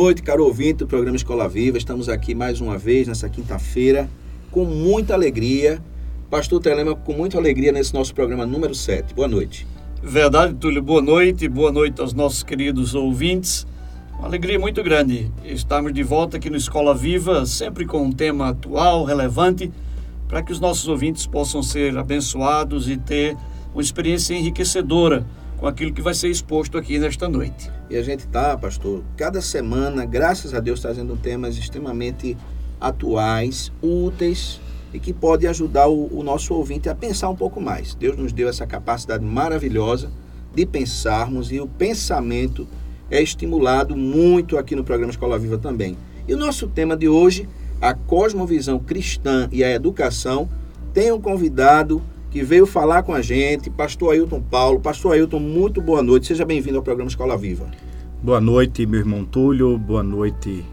Noite, caro ouvinte do programa Escola Viva. Estamos aqui mais uma vez nessa quinta-feira com muita alegria. Pastor Telema, com muita alegria nesse nosso programa número 7. Boa noite. Verdade, Túlio. Boa noite. Boa noite aos nossos queridos ouvintes. Uma alegria muito grande estarmos de volta aqui no Escola Viva, sempre com um tema atual, relevante, para que os nossos ouvintes possam ser abençoados e ter uma experiência enriquecedora com aquilo que vai ser exposto aqui nesta noite. E a gente está, pastor, cada semana, graças a Deus, trazendo temas extremamente atuais, úteis e que podem ajudar o, o, nosso ouvinte a pensar um pouco mais. Deus nos deu essa capacidade maravilhosa de pensarmos e o pensamento é estimulado muito aqui no programa Escola Viva também. E o nosso tema de hoje, a cosmovisão cristã e a educação, tem um convidado que veio falar com a gente, pastor Ailton Paulo. Pastor Ailton, muito boa noite. Seja bem-vindo ao programa Escola Viva. Boa noite, meu irmão Túlio. Boa noite,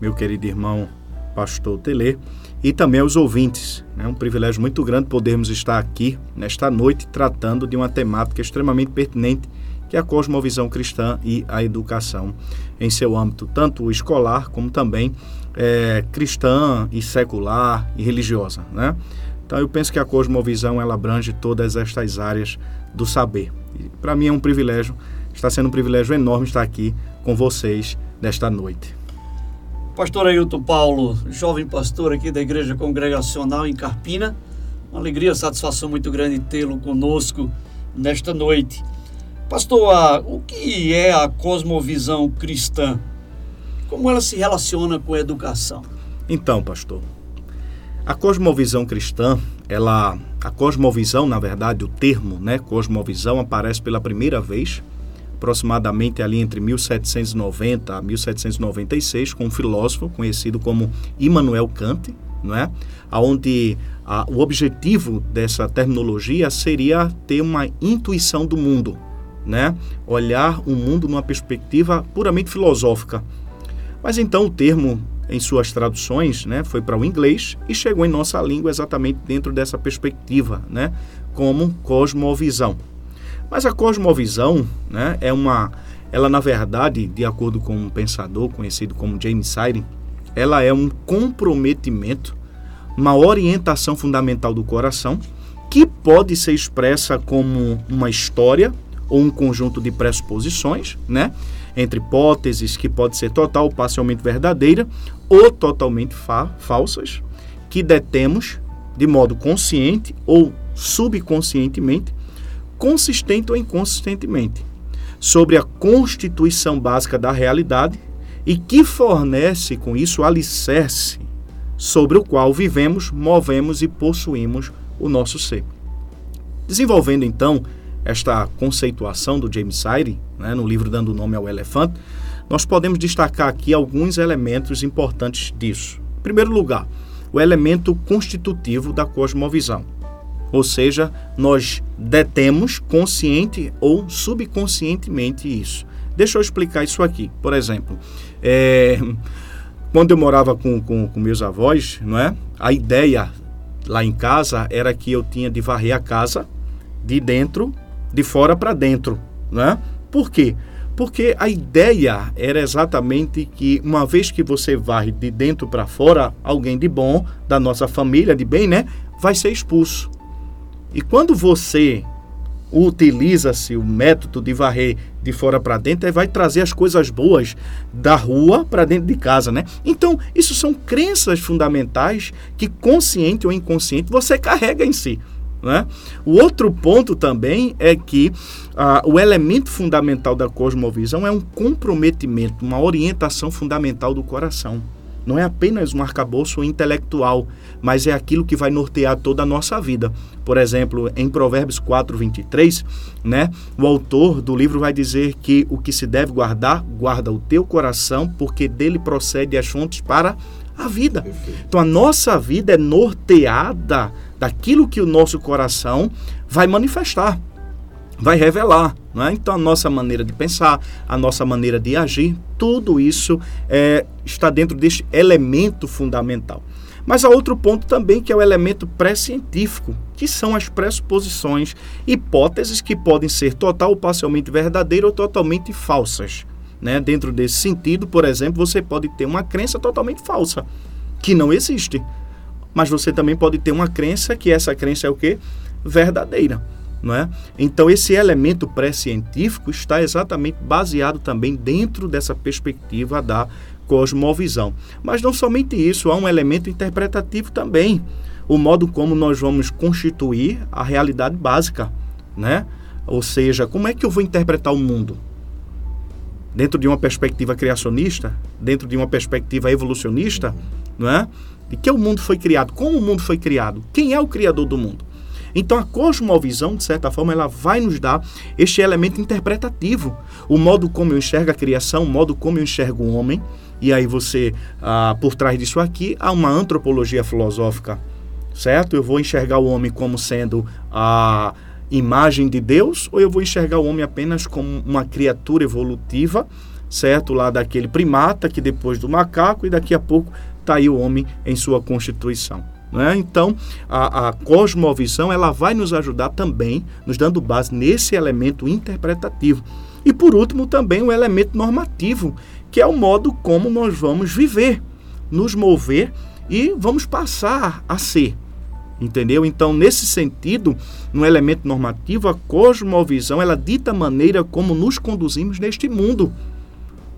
meu querido irmão pastor Telê. E também aos ouvintes. É um privilégio muito grande podermos estar aqui nesta noite tratando de uma temática extremamente pertinente que é a cosmovisão cristã e a educação em seu âmbito, tanto escolar como também é, cristã e secular e religiosa. Né? Então eu penso que a cosmovisão ela abrange todas estas áreas do saber. Para mim é um privilégio, está sendo um privilégio enorme estar aqui com vocês nesta noite. Pastor Ailton Paulo, jovem pastor aqui da Igreja Congregacional em Carpina, uma alegria, satisfação muito grande tê-lo conosco nesta noite. Pastor, o que é a cosmovisão cristã? Como ela se relaciona com a educação? Então, pastor, a cosmovisão cristã, ela, a cosmovisão, na verdade, o termo, né, cosmovisão aparece pela primeira vez, aproximadamente ali entre 1790 a 1796, com um filósofo conhecido como Immanuel Kant, não é? Onde a, o objetivo dessa terminologia seria ter uma intuição do mundo, né? Olhar o mundo numa perspectiva puramente filosófica. Mas então o termo em suas traduções, né, foi para o inglês e chegou em nossa língua exatamente dentro dessa perspectiva, né, como cosmovisão. Mas a cosmovisão, né, é uma, ela na verdade, de acordo com um pensador conhecido como James Sire, ela é um comprometimento, uma orientação fundamental do coração que pode ser expressa como uma história ou um conjunto de pressuposições, né? entre hipóteses que pode ser total ou parcialmente verdadeira ou totalmente fa falsas, que detemos de modo consciente ou subconscientemente, consistente ou inconsistentemente, sobre a constituição básica da realidade e que fornece com isso alicerce sobre o qual vivemos, movemos e possuímos o nosso ser. Desenvolvendo então esta conceituação do James Sire, né, no livro Dando Nome ao Elefante, nós podemos destacar aqui alguns elementos importantes disso. Em primeiro lugar, o elemento constitutivo da cosmovisão. Ou seja, nós detemos consciente ou subconscientemente isso. Deixa eu explicar isso aqui. Por exemplo, é, quando eu morava com, com, com meus avós, não é? a ideia lá em casa era que eu tinha de varrer a casa de dentro de fora para dentro, né? Por quê? Porque a ideia era exatamente que uma vez que você varre de dentro para fora, alguém de bom, da nossa família de bem, né, vai ser expulso. E quando você utiliza-se o método de varrer de fora para dentro, vai trazer as coisas boas da rua para dentro de casa, né? Então, isso são crenças fundamentais que consciente ou inconsciente você carrega em si. Né? O outro ponto também é que ah, o elemento fundamental da cosmovisão é um comprometimento, uma orientação fundamental do coração. não é apenas um arcabouço intelectual, mas é aquilo que vai nortear toda a nossa vida. Por exemplo, em Provérbios 4, 23, né, o autor do livro vai dizer que o que se deve guardar, guarda o teu coração, porque dele procede as fontes para a vida. Então a nossa vida é norteada daquilo que o nosso coração vai manifestar vai revelar. É? Então, a nossa maneira de pensar, a nossa maneira de agir, tudo isso é, está dentro deste elemento fundamental. Mas há outro ponto também que é o elemento pré-científico, que são as pressuposições, hipóteses que podem ser total ou parcialmente verdadeiras ou totalmente falsas. Né? Dentro desse sentido, por exemplo, você pode ter uma crença totalmente falsa, que não existe. Mas você também pode ter uma crença que essa crença é o quê? Verdadeira. Não é? Então, esse elemento pré-científico está exatamente baseado também dentro dessa perspectiva da cosmovisão. Mas não somente isso, há um elemento interpretativo também. O modo como nós vamos constituir a realidade básica. Né? Ou seja, como é que eu vou interpretar o mundo? Dentro de uma perspectiva criacionista, dentro de uma perspectiva evolucionista, não é? De que o mundo foi criado? Como o mundo foi criado? Quem é o criador do mundo? Então a cosmovisão, de certa forma, ela vai nos dar este elemento interpretativo, o modo como eu enxergo a criação, o modo como eu enxergo o homem. E aí você, ah, por trás disso aqui, há uma antropologia filosófica, certo? Eu vou enxergar o homem como sendo a imagem de Deus ou eu vou enxergar o homem apenas como uma criatura evolutiva, certo? Lá daquele primata que depois do macaco e daqui a pouco está aí o homem em sua constituição. Né? Então, a, a, cosmovisão ela vai nos ajudar também, nos dando base nesse elemento interpretativo. E, por último, também o elemento normativo, que é o modo como nós vamos viver, nos mover e vamos passar a ser. Entendeu? Então, nesse sentido, no elemento normativo, a cosmovisão ela dita a maneira como nos conduzimos neste mundo.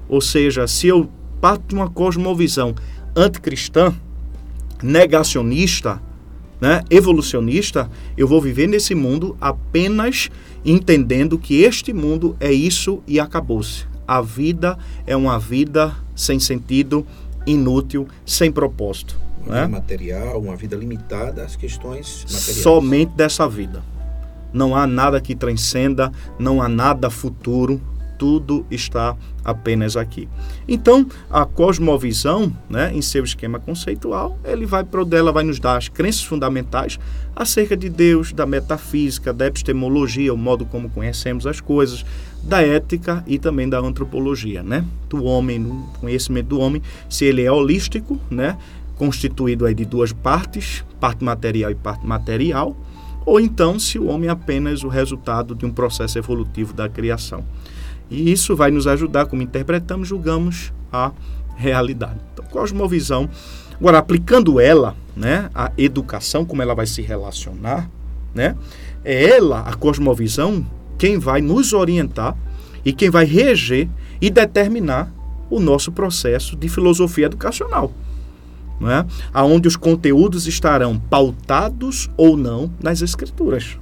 Ou seja, se eu parto de uma cosmovisão anticristã, negacionista, né, evolucionista, eu vou viver nesse mundo apenas entendendo que este mundo é isso e acabou-se. A vida é uma vida sem sentido, inútil, sem propósito. Uma né? vida material, uma vida limitada às questões materiais. Somente dessa vida. Não há nada que transcenda, não há nada futuro, tudo está apenas aqui. Então, a cosmovisão, né, em seu esquema conceitual, ele vai ela vai nos dar as crenças fundamentais acerca de Deus, da metafísica, da epistemologia, o modo como conhecemos as coisas, da ética e também da antropologia, né? Do homem, do conhecimento do homem, se ele é holístico, né, constituído aí de duas partes, parte material e parte material, ou então se o homem é apenas o resultado de um processo evolutivo da criação. E isso vai nos ajudar, como interpretamos, julgamos a realidade. Então, cosmovisão. Agora, aplicando ela, né, a educação, como ela vai se relacionar, né, é ela, a cosmovisão, quem vai nos orientar e quem vai reger e determinar o nosso processo de filosofia educacional. Não é? Onde os conteúdos estarão pautados ou não nas escrituras.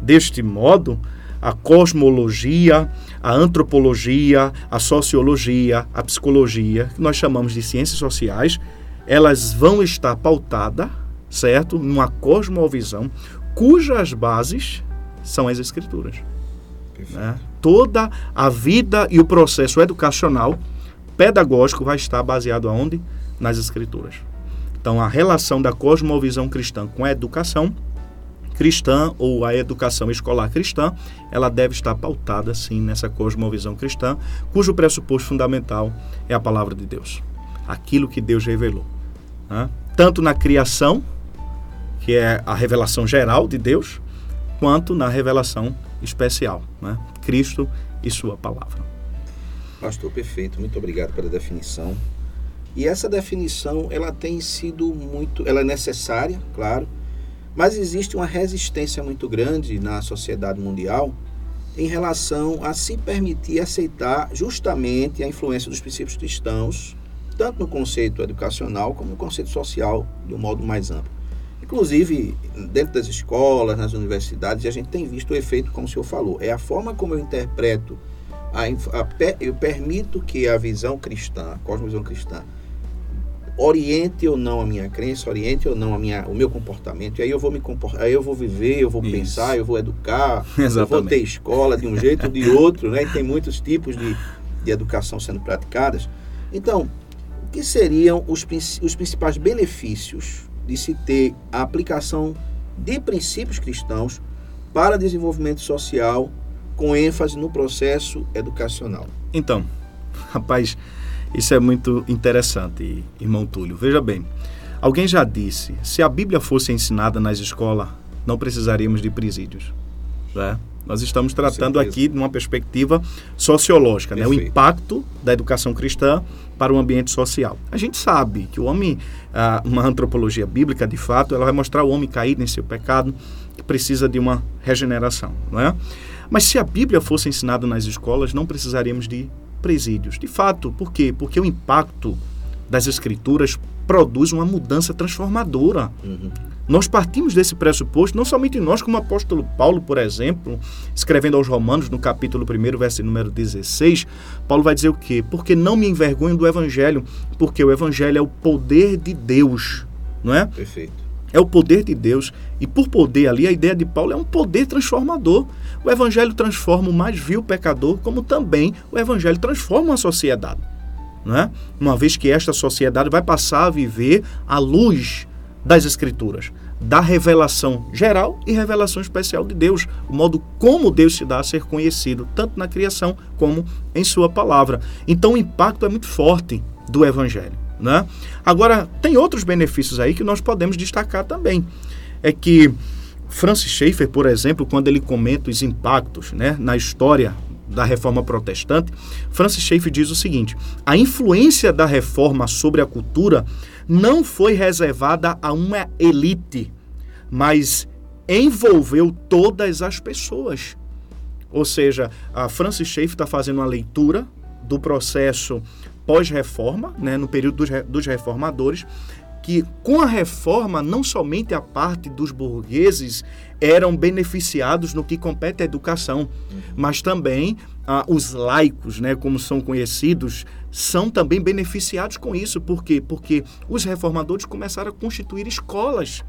Deste modo, a cosmologia, a antropologia, a sociologia, a psicologia, que nós chamamos de ciências sociais, elas vão estar pautadas, certo? Numa cosmovisão cujas bases são as escrituras. Né? Toda a vida e o processo educacional, pedagógico, vai estar baseado aonde? Nas escrituras. Então, a relação da cosmovisão cristã com a educação cristã ou a educação escolar cristã, ela deve estar pautada sim nessa cosmovisão cristã, cujo pressuposto fundamental é a palavra de Deus, aquilo que Deus revelou, né? tanto na criação, que é a revelação geral de Deus, quanto na revelação especial, né? Cristo e sua palavra. Pastor, perfeito. Muito obrigado pela definição. E essa definição, ela tem sido muito, ela é necessária, claro, mas existe uma resistência muito grande na sociedade mundial em relação a se permitir aceitar justamente a influência dos princípios cristãos, tanto no conceito educacional como no conceito social, de um modo mais amplo. Inclusive, dentro das escolas, nas universidades, a gente tem visto o efeito, como o senhor falou, é a forma como eu interpreto, a, a, eu permito que a visão cristã, a cosmovisão cristã, oriente ou não a minha crença, oriente ou não a minha, o meu comportamento. E aí eu vou me comportar, aí eu vou viver, eu vou Isso. pensar, eu vou educar, Exatamente. eu vou ter escola de um jeito ou de outro, né? E tem muitos tipos de, de educação sendo praticadas. Então, o que seriam os, os principais benefícios de se ter a aplicação de princípios cristãos para desenvolvimento social com ênfase no processo educacional? Então, rapaz, isso é muito interessante, irmão Túlio. Veja bem, alguém já disse, se a Bíblia fosse ensinada nas escolas, não precisaríamos de presídios. Né? Nós estamos tratando aqui de uma perspectiva sociológica, né? o impacto da educação cristã para o ambiente social. A gente sabe que o homem, ah, uma antropologia bíblica, de fato, ela vai mostrar o homem caído em seu pecado, que precisa de uma regeneração. Não é? Mas se a Bíblia fosse ensinada nas escolas, não precisaríamos de presídios. De fato, por quê? Porque o impacto das escrituras produz uma mudança transformadora. Uhum. Nós partimos desse pressuposto, não somente nós, como o apóstolo Paulo, por exemplo, escrevendo aos Romanos, no capítulo 1, verso número 16, Paulo vai dizer o quê? Porque não me envergonho do evangelho, porque o evangelho é o poder de Deus, não é? Perfeito. É o poder de Deus. E por poder ali, a ideia de Paulo é um poder transformador. O evangelho transforma o mais vil pecador, como também o evangelho transforma a sociedade. Não é? Uma vez que esta sociedade vai passar a viver à luz das escrituras, da revelação geral e revelação especial de Deus, o modo como Deus se dá a ser conhecido, tanto na criação como em sua palavra. Então o impacto é muito forte do evangelho. Né? Agora, tem outros benefícios aí que nós podemos destacar também. É que Francis Schaeffer, por exemplo, quando ele comenta os impactos né, na história da reforma protestante, Francis Schaeffer diz o seguinte: a influência da reforma sobre a cultura não foi reservada a uma elite, mas envolveu todas as pessoas. Ou seja, a Francis Schaeffer está fazendo uma leitura do processo pós-reforma, né, no período dos, dos reformadores, que com a reforma não somente a parte dos burgueses eram beneficiados no que compete à educação, mas também ah, os laicos, né, como são conhecidos, são também beneficiados com isso. Por quê? Porque os reformadores começaram a constituir escolas.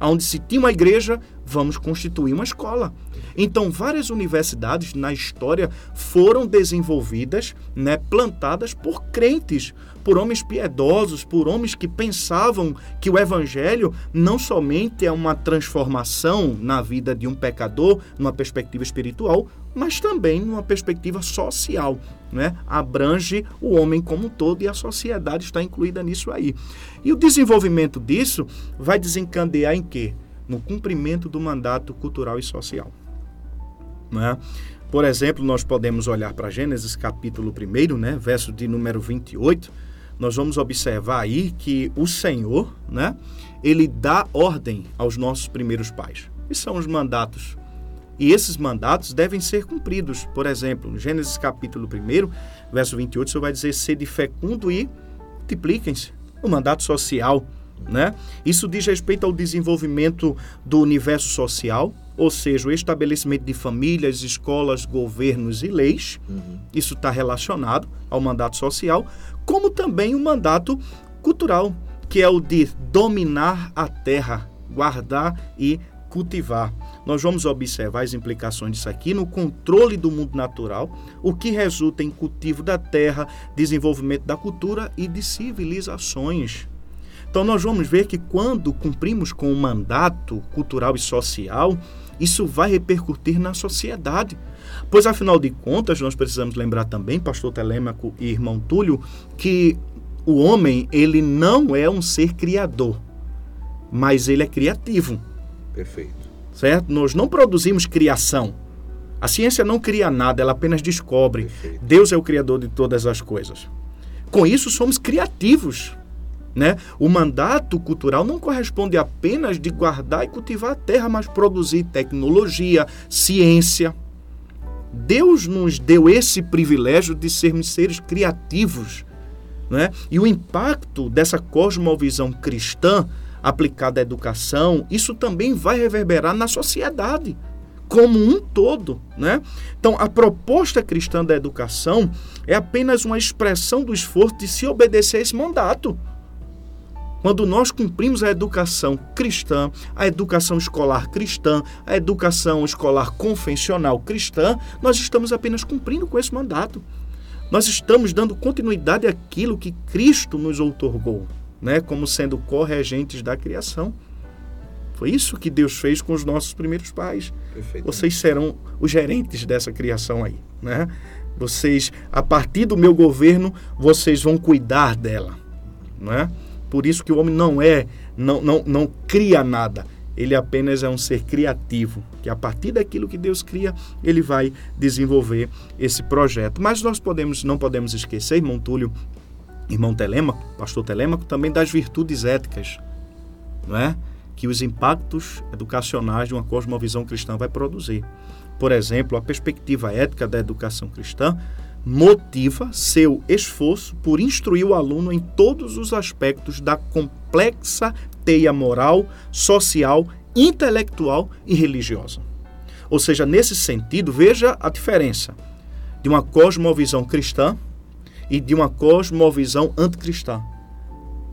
Onde se tinha uma igreja, vamos constituir uma escola. Então, várias universidades na história foram desenvolvidas, né, plantadas por crentes, por homens piedosos, por homens que pensavam que o evangelho não somente é uma transformação na vida de um pecador, numa perspectiva espiritual, mas também numa perspectiva social, né? Abrange o homem como um todo e a sociedade está incluída nisso aí. E o desenvolvimento disso vai desencadear em quê? No cumprimento do mandato cultural e social. Né? Por exemplo, nós podemos olhar para Gênesis capítulo 1, né, verso de número 28, nós vamos observar aí que o Senhor, né, ele dá ordem aos nossos primeiros pais. E são os mandatos. E esses mandatos devem ser cumpridos. Por exemplo, Gênesis capítulo 1, verso 28, o Senhor vai dizer: sede fecundo e multipliquem-se. O mandato social, né? Isso diz respeito ao desenvolvimento do universo social, ou seja, o estabelecimento de famílias, escolas, governos e leis. Uhum. Isso está relacionado ao mandato social, como também o mandato cultural, que é o de dominar a terra, guardar e cultivar. Nós vamos observar as implicações disso aqui no controle do mundo natural, o que resulta em cultivo da terra, desenvolvimento da cultura e de civilizações. Então nós vamos ver que quando cumprimos com o mandato cultural e social, isso vai repercutir na sociedade. Pois afinal de contas, nós precisamos lembrar também, pastor Telêmaco e irmão Túlio, que o homem, ele não é um ser criador, mas ele é criativo, Perfeito. certo? Nós não produzimos criação. A ciência não cria nada, ela apenas descobre. Perfeito. Deus é o criador de todas as coisas. Com isso, somos criativos. Né? O mandato cultural não corresponde apenas de guardar e cultivar a terra, mas produzir tecnologia, ciência. Deus nos deu esse privilégio de sermos seres criativos. Né? E o impacto dessa cosmovisão cristã aplicada à educação, isso também vai reverberar na sociedade como um todo, né? Então, a proposta cristã da educação é apenas uma expressão do esforço de se obedecer a esse mandato. Quando nós cumprimos a educação cristã, a educação escolar cristã, a educação escolar convencional cristã, nós estamos apenas cumprindo com esse mandato. Nós estamos dando continuidade àquilo que Cristo nos outorgou, né, como sendo corregentes da criação. Foi isso que Deus fez com os nossos primeiros pais. Vocês serão os gerentes dessa criação aí, né? Vocês, a partir do meu governo, vocês vão cuidar dela, não é? Por isso que o homem não é, não, não, não cria nada. Ele apenas é um ser criativo, que a partir daquilo que Deus cria, ele vai desenvolver esse projeto. Mas nós podemos, não podemos esquecer, irmão Túlio, irmão Telêmaco, pastor Telêmaco, também das virtudes éticas, não é? Que os impactos educacionais de uma cosmovisão cristã vai produzir. Por exemplo, a perspectiva ética da educação cristã motiva seu esforço por instruir o aluno em todos os aspectos da complexa teia moral, social, intelectual e religiosa. Ou seja, nesse sentido, veja a diferença de uma cosmovisão cristã e de uma cosmovisão anticristã.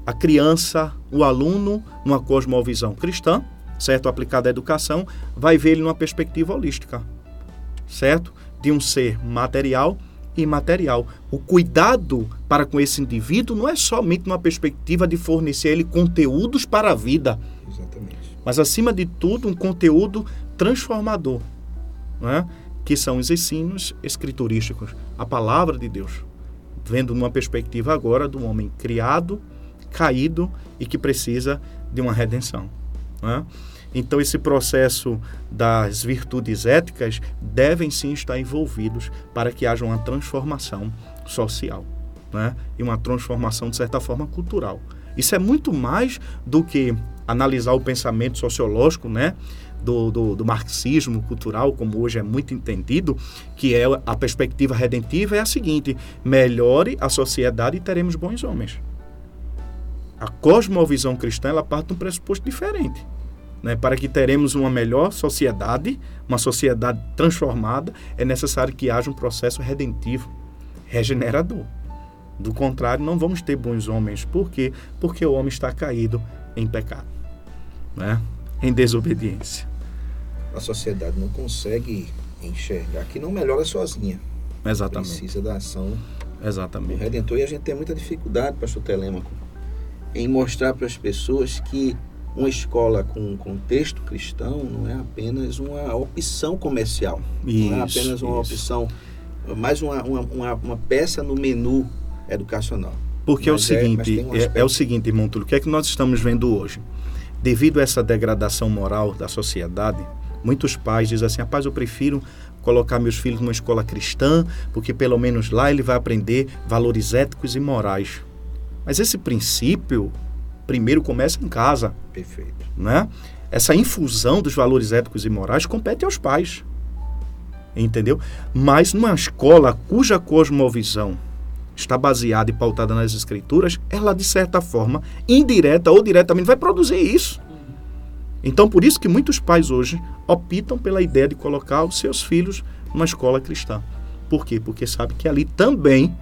A criança, o aluno, numa cosmovisão cristã, certo? Aplicada à educação, vai ver ele numa perspectiva holística, certo? De um ser material imaterial. O cuidado para com esse indivíduo não é somente uma perspectiva de fornecer ele conteúdos para a vida. Exatamente. Mas, acima de tudo, um conteúdo transformador, não é? que são os ensinos escriturísticos, a palavra de Deus. Vendo numa perspectiva agora do homem criado, caído e que precisa de uma redenção. Não é? Então, esse processo das virtudes éticas devem sim estar envolvidos para que haja uma transformação social né? e uma transformação, de certa forma, cultural. Isso é muito mais do que analisar o pensamento sociológico, né? Do, do, do, marxismo cultural, como hoje é muito entendido, que é a perspectiva redentiva é a seguinte: melhore a sociedade e teremos bons homens. A cosmovisão cristã ela parte de um pressuposto diferente né, para que teremos uma melhor sociedade, uma sociedade transformada, é necessário que haja um processo redentivo, regenerador. Do contrário, não vamos ter bons homens. Por quê? Porque o homem está caído em pecado, né? em desobediência. A sociedade não consegue enxergar que não melhora sozinha. Exatamente. Precisa da ação Exatamente. do Redentor. E a gente tem muita dificuldade, pastor Telêmaco, em mostrar para as pessoas que uma escola com contexto cristão não é apenas uma opção comercial. Isso, não é apenas uma isso. opção, mais uma, uma, uma, uma, peça no menu educacional. Porque mas é o seguinte, é, um é, é, o seguinte, irmão Túlio, o que é que nós estamos vendo hoje? Devido a essa degradação moral da sociedade, muitos pais dizem assim, rapaz, eu prefiro colocar meus filhos numa escola cristã, porque pelo menos lá ele vai aprender valores éticos e morais. Mas esse princípio primeiro começa em casa. Perfeito. Né? Essa infusão dos valores éticos e morais compete aos pais. Entendeu? Mas numa escola cuja cosmovisão está baseada e pautada nas escrituras, ela de certa forma, indireta ou diretamente, vai produzir isso. Então, por isso que muitos pais hoje optam pela ideia de colocar os seus filhos numa escola cristã. Por quê? Porque sabe que ali também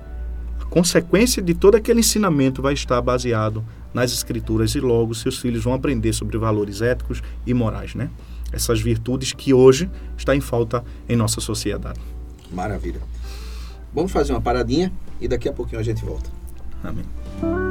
a consequência de todo aquele ensinamento vai estar baseado nas escrituras e logo seus filhos vão aprender sobre valores éticos e morais, né? Essas virtudes que hoje está em falta em nossa sociedade. Maravilha. Vamos fazer uma paradinha e daqui a pouquinho a gente volta. Amém.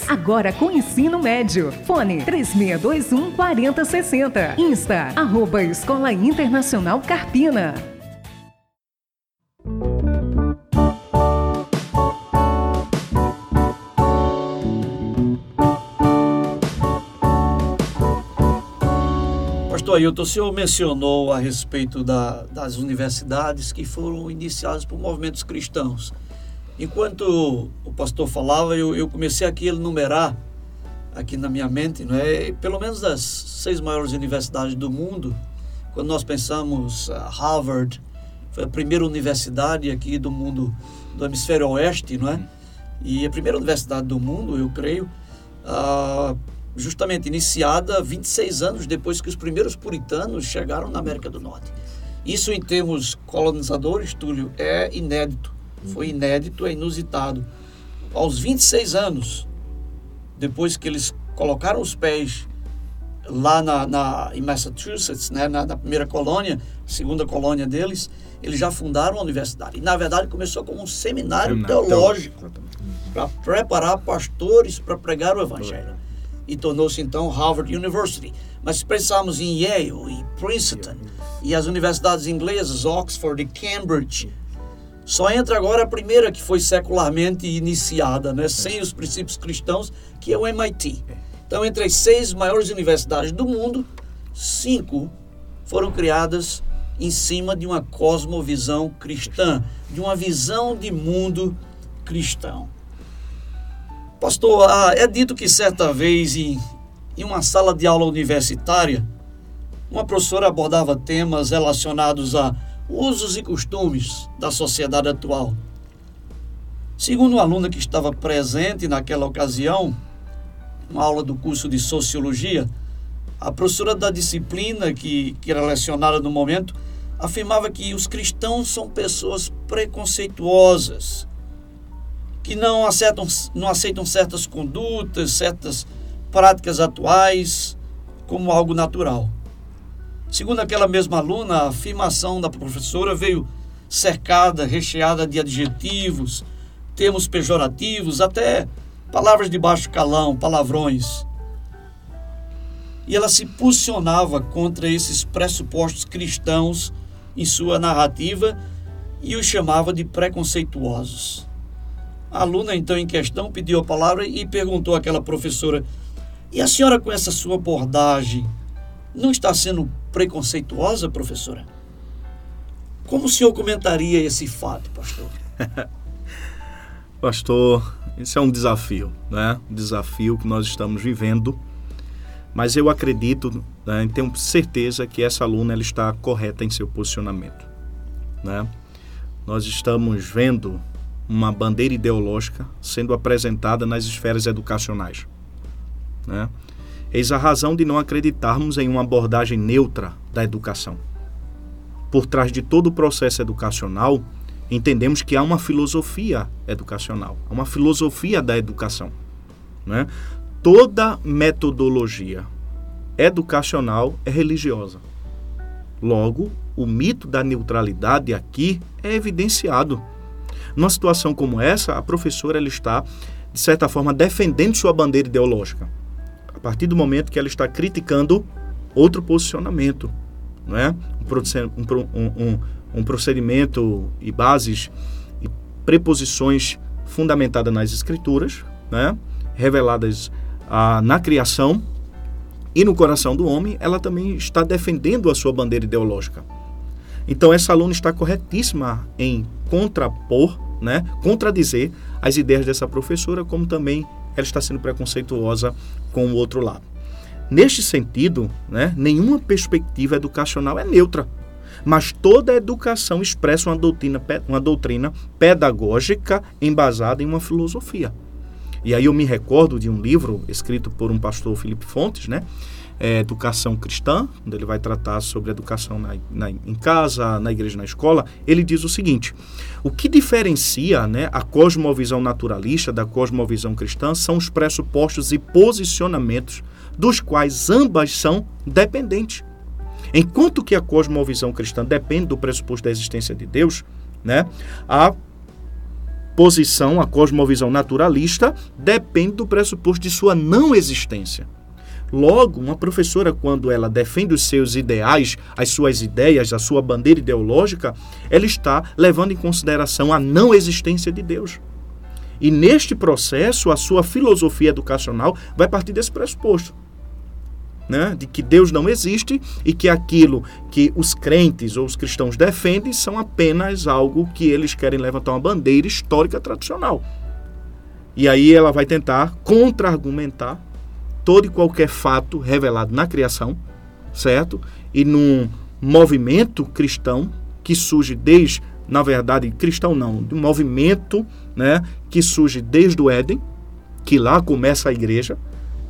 agora com ensino médio. Fone 3621 4060. Insta, arroba Escola Internacional Carpina. Pastor Ailton, o senhor mencionou a respeito da, das universidades que foram iniciadas por movimentos cristãos. Enquanto o pastor falava, eu, eu comecei aqui a enumerar aqui na minha mente, não é? Pelo menos das seis maiores universidades do mundo. Quando nós pensamos uh, Harvard, foi a primeira universidade aqui do mundo do hemisfério oeste, não é? E a primeira universidade do mundo, eu creio, uh, justamente iniciada 26 anos depois que os primeiros puritanos chegaram na América do Norte. Isso em termos colonizadores, Túlio, é inédito. Foi inédito, é inusitado. Aos 26 anos, depois que eles colocaram os pés lá na, na em Massachusetts, né, na, na, primeira colônia, segunda colônia deles, eles já fundaram a universidade. E, na verdade, começou como um seminário, seminário teológico para preparar pastores para pregar o evangelho. E tornou-se, então, Harvard University. Mas se pensarmos em Yale e Princeton e as universidades inglesas, Oxford e Cambridge, só entra agora a primeira que foi secularmente iniciada, né, sem os princípios cristãos, que é o MIT. Então, entre as seis maiores universidades do mundo, cinco foram criadas em cima de uma cosmovisão cristã, de uma visão de mundo cristão. Pastor, ah, é dito que certa vez em, em uma sala de aula universitária, uma professora abordava temas relacionados a usos e costumes da sociedade atual. Segundo uma aluna que estava presente naquela ocasião, uma aula do curso de Sociologia, a professora da disciplina que, que era lecionada no momento afirmava que os cristãos são pessoas preconceituosas, que não aceitam, não aceitam certas condutas, certas práticas atuais como algo natural. Segundo aquela mesma aluna, a afirmação da professora veio cercada, recheada de adjetivos, termos pejorativos, até palavras de baixo calão, palavrões. E ela se posicionava contra esses pressupostos cristãos em sua narrativa e os chamava de preconceituosos. A aluna, então, em questão, pediu a palavra e perguntou àquela professora: E a senhora, com essa sua abordagem, não está sendo preconceituosa, professora? Como o senhor comentaria esse fato, pastor? pastor, esse é um desafio, né? Um desafio que nós estamos vivendo. Mas eu acredito, né, tenho certeza que essa aluna ela está correta em seu posicionamento, né? Nós estamos vendo uma bandeira ideológica sendo apresentada nas esferas educacionais, né? Eis a razão de não acreditarmos em uma abordagem neutra da educação. Por trás de todo o processo educacional, entendemos que há uma filosofia educacional, há uma filosofia da educação. Né? toda metodologia educacional é religiosa. Logo, o mito da neutralidade aqui é evidenciado. Numa situação como essa, a professora ela está, de certa forma, defendendo sua bandeira ideológica. Partir do momento que ela está criticando outro posicionamento, não é? um, um, um procedimento e bases e preposições fundamentadas nas escrituras, né? reveladas ah, na criação e no coração do homem, ela também está defendendo a sua bandeira ideológica. Então, essa aluna está corretíssima em contrapor, né, contradizer as ideias dessa professora, como também ela está sendo preconceituosa com o outro lado. Neste sentido, né, nenhuma perspectiva educacional é neutra, mas toda educação expressa uma doutrina, uma doutrina pedagógica embasada em uma filosofia. E aí eu me recordo de um livro escrito por um pastor Felipe Fontes, né? É, educação cristã, onde ele vai tratar sobre educação na, na, em casa, na igreja, na escola, ele diz o seguinte: o que diferencia né, a cosmovisão naturalista da cosmovisão cristã são os pressupostos e posicionamentos dos quais ambas são dependentes. Enquanto que a cosmovisão cristã depende do pressuposto da existência de Deus, né, a posição, a cosmovisão naturalista, depende do pressuposto de sua não existência. Logo, uma professora, quando ela defende os seus ideais, as suas ideias, a sua bandeira ideológica, ela está levando em consideração a não existência de Deus. E neste processo, a sua filosofia educacional vai partir desse pressuposto né, de que Deus não existe e que aquilo que os crentes ou os cristãos defendem são apenas algo que eles querem levantar uma bandeira histórica tradicional. E aí ela vai tentar contra-argumentar todo e qualquer fato revelado na criação, certo? E num movimento cristão que surge desde, na verdade, cristão não, de um movimento, né, que surge desde o Éden, que lá começa a igreja,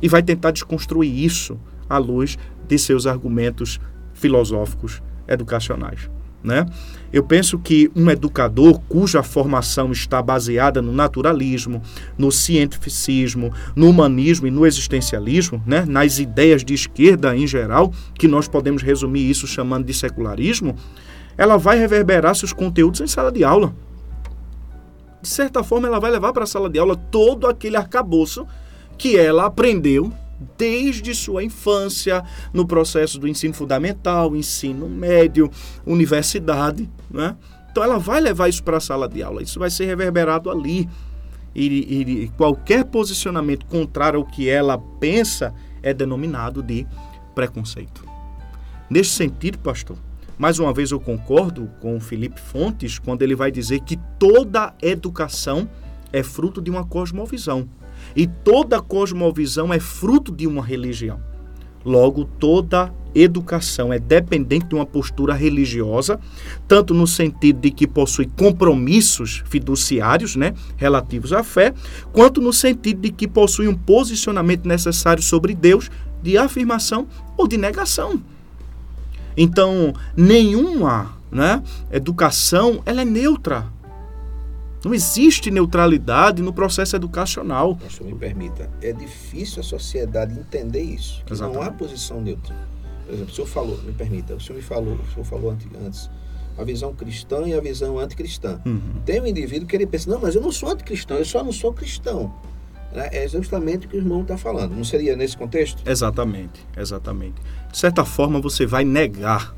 e vai tentar desconstruir isso à luz de seus argumentos filosóficos educacionais. Né? Eu penso que um educador cuja formação está baseada no naturalismo, no cientificismo, no humanismo e no existencialismo, né? nas ideias de esquerda em geral, que nós podemos resumir isso chamando de secularismo, ela vai reverberar seus conteúdos em sala de aula. De certa forma, ela vai levar para a sala de aula todo aquele arcabouço que ela aprendeu desde sua infância, no processo do ensino fundamental, ensino médio, universidade. Né? Então ela vai levar isso para a sala de aula, isso vai ser reverberado ali. E, e, qualquer posicionamento contrário ao que ela pensa é denominado de preconceito. Nesse sentido, pastor, mais uma vez eu concordo com o Felipe Fontes quando ele vai dizer que toda educação é fruto de uma cosmovisão. E toda cosmovisão é fruto de uma religião. Logo, toda educação é dependente de uma postura religiosa, tanto no sentido de que possui compromissos fiduciários, né, relativos à fé, quanto no sentido de que possui um posicionamento necessário sobre Deus de afirmação ou de negação. Então, nenhuma né, educação ela é neutra. Não existe neutralidade no processo educacional. Se me permita, é difícil a sociedade entender isso. Que não há posição neutra. Por exemplo, o senhor falou, me permita, o senhor me falou, o senhor falou antes, a visão cristã e a visão anticristã. Uhum. Tem um indivíduo que ele pensa, não, mas eu não sou anticristão, eu só não sou cristão. Né? É justamente o que o irmão está falando. Não seria nesse contexto? Exatamente, exatamente. De certa forma, você vai negar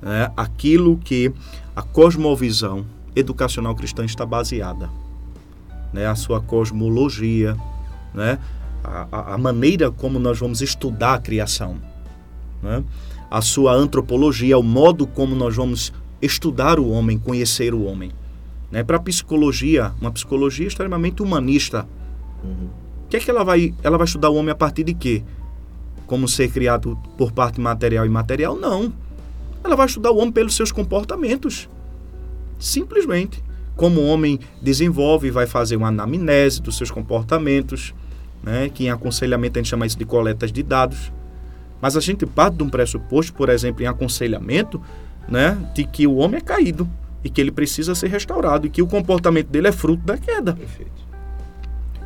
né, aquilo que a cosmovisão educacional cristã está baseada. Né? A sua cosmologia, né? a, a maneira como nós vamos estudar a criação, né? a sua antropologia, o modo como nós vamos estudar o homem, conhecer o homem. Né? Para a psicologia, uma psicologia extremamente humanista. Uhum. O que é que ela vai, ela vai estudar o homem a partir de quê? Como ser criado por parte material e imaterial? Não. Ela vai estudar o homem pelos seus comportamentos. Simplesmente. Como o homem desenvolve, vai fazer uma anamnese dos seus comportamentos, né? que em aconselhamento a gente chama isso de coletas de dados. Mas a gente parte de um pressuposto, por exemplo, em aconselhamento, né? de que o homem é caído e que ele precisa ser restaurado e que o comportamento dele é fruto da queda. Perfeito.